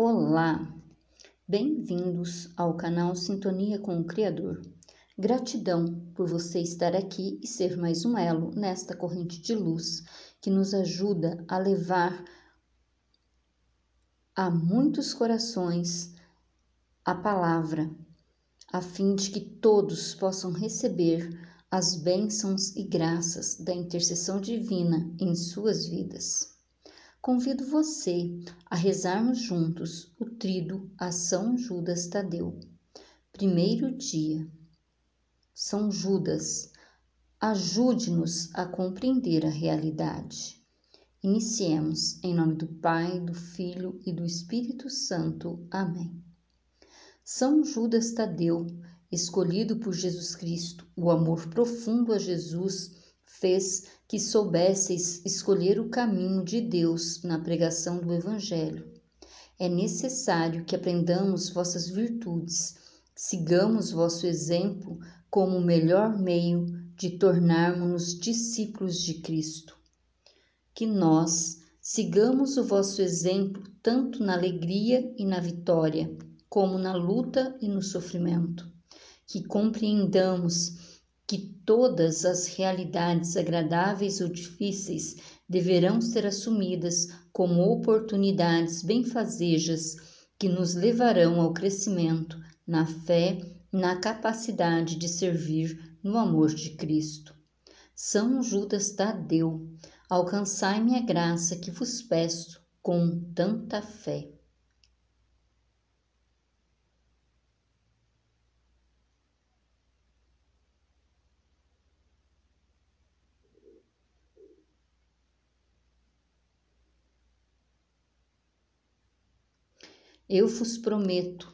Olá, bem-vindos ao canal Sintonia com o Criador. Gratidão por você estar aqui e ser mais um elo nesta corrente de luz que nos ajuda a levar a muitos corações a palavra, a fim de que todos possam receber as bênçãos e graças da intercessão divina em suas vidas. Convido você a rezarmos juntos o trido a São Judas Tadeu. Primeiro dia. São Judas, ajude-nos a compreender a realidade. Iniciemos em nome do Pai, do Filho e do Espírito Santo. Amém. São Judas Tadeu, escolhido por Jesus Cristo, o amor profundo a Jesus fez que soubesseis escolher o caminho de Deus na pregação do Evangelho. É necessário que aprendamos vossas virtudes, sigamos vosso exemplo como o melhor meio de tornarmos-nos discípulos de Cristo. Que nós sigamos o vosso exemplo tanto na alegria e na vitória, como na luta e no sofrimento. Que compreendamos que todas as realidades agradáveis ou difíceis deverão ser assumidas como oportunidades benfazejas que nos levarão ao crescimento na fé e na capacidade de servir no amor de Cristo. São Judas Tadeu, alcançai-me a graça que vos peço com tanta fé. Eu vos prometo,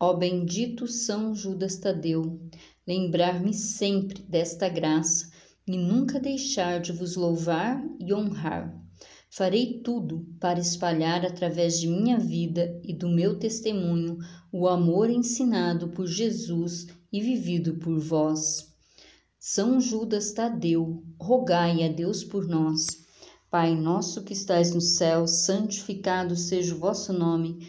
ó bendito São Judas Tadeu, lembrar-me sempre desta graça e nunca deixar de vos louvar e honrar. Farei tudo para espalhar através de minha vida e do meu testemunho o amor ensinado por Jesus e vivido por vós. São Judas Tadeu, rogai a Deus por nós. Pai nosso que estais no céu, santificado seja o vosso nome.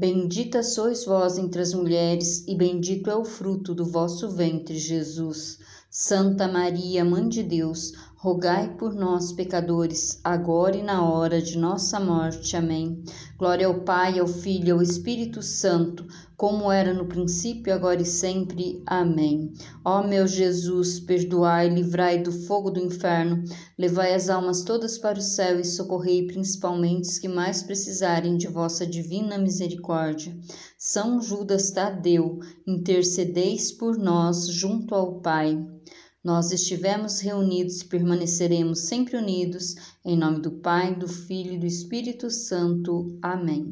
Bendita sois vós entre as mulheres, e bendito é o fruto do vosso ventre, Jesus. Santa Maria, Mãe de Deus, rogai por nós, pecadores, agora e na hora de nossa morte. Amém. Glória ao Pai, ao Filho e ao Espírito Santo, como era no princípio, agora e sempre. Amém. Ó meu Jesus, perdoai, livrai do fogo do inferno, levai as almas todas para o céu e socorrei principalmente os que mais precisarem de vossa divina misericórdia. São Judas Tadeu, intercedeis por nós junto ao Pai. Nós estivemos reunidos e permaneceremos sempre unidos, em nome do Pai, do Filho e do Espírito Santo. Amém.